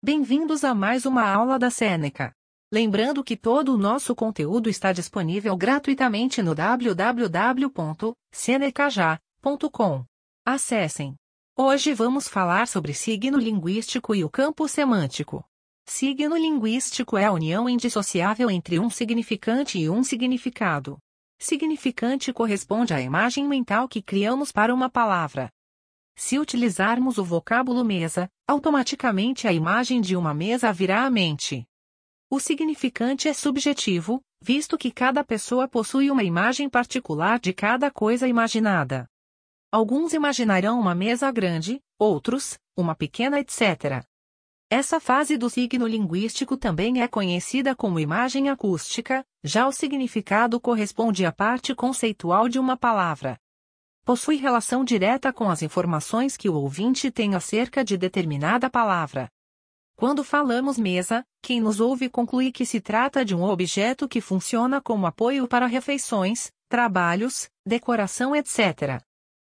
Bem-vindos a mais uma aula da Seneca. Lembrando que todo o nosso conteúdo está disponível gratuitamente no www.senecaja.com. Acessem. Hoje vamos falar sobre signo linguístico e o campo semântico. Signo linguístico é a união indissociável entre um significante e um significado. Significante corresponde à imagem mental que criamos para uma palavra. Se utilizarmos o vocábulo mesa, automaticamente a imagem de uma mesa virá à mente. O significante é subjetivo, visto que cada pessoa possui uma imagem particular de cada coisa imaginada. Alguns imaginarão uma mesa grande, outros, uma pequena, etc. Essa fase do signo linguístico também é conhecida como imagem acústica, já o significado corresponde à parte conceitual de uma palavra. Possui relação direta com as informações que o ouvinte tem acerca de determinada palavra. Quando falamos mesa, quem nos ouve conclui que se trata de um objeto que funciona como apoio para refeições, trabalhos, decoração, etc.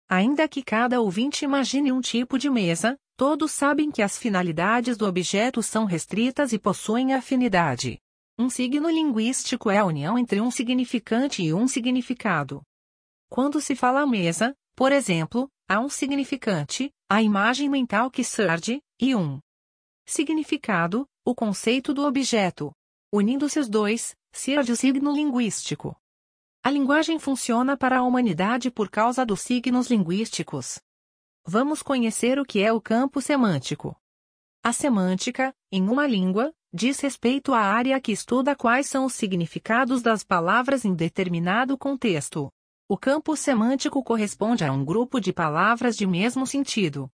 Ainda que cada ouvinte imagine um tipo de mesa, todos sabem que as finalidades do objeto são restritas e possuem afinidade. Um signo linguístico é a união entre um significante e um significado. Quando se fala mesa, por exemplo, há um significante, a imagem mental que surge, e um Significado, o conceito do objeto. Unindo-se os dois, surge o signo linguístico. A linguagem funciona para a humanidade por causa dos signos linguísticos. Vamos conhecer o que é o campo semântico. A semântica, em uma língua, diz respeito à área que estuda quais são os significados das palavras em determinado contexto. O campo semântico corresponde a um grupo de palavras de mesmo sentido.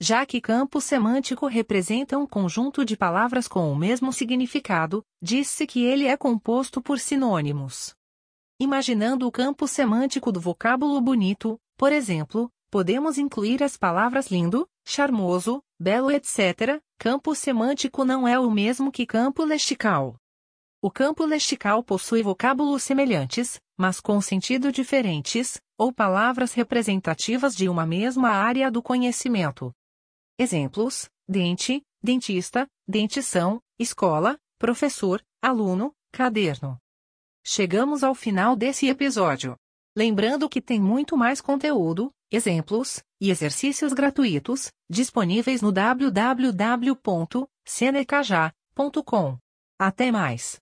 Já que campo semântico representa um conjunto de palavras com o mesmo significado, diz-se que ele é composto por sinônimos. Imaginando o campo semântico do vocábulo bonito, por exemplo, podemos incluir as palavras lindo, charmoso, belo, etc. Campo semântico não é o mesmo que campo lexical. O campo lexical possui vocábulos semelhantes, mas com sentido diferentes, ou palavras representativas de uma mesma área do conhecimento. Exemplos: dente, dentista, dentição, escola, professor, aluno, caderno. Chegamos ao final desse episódio. Lembrando que tem muito mais conteúdo, exemplos e exercícios gratuitos disponíveis no www.senecaja.com. Até mais!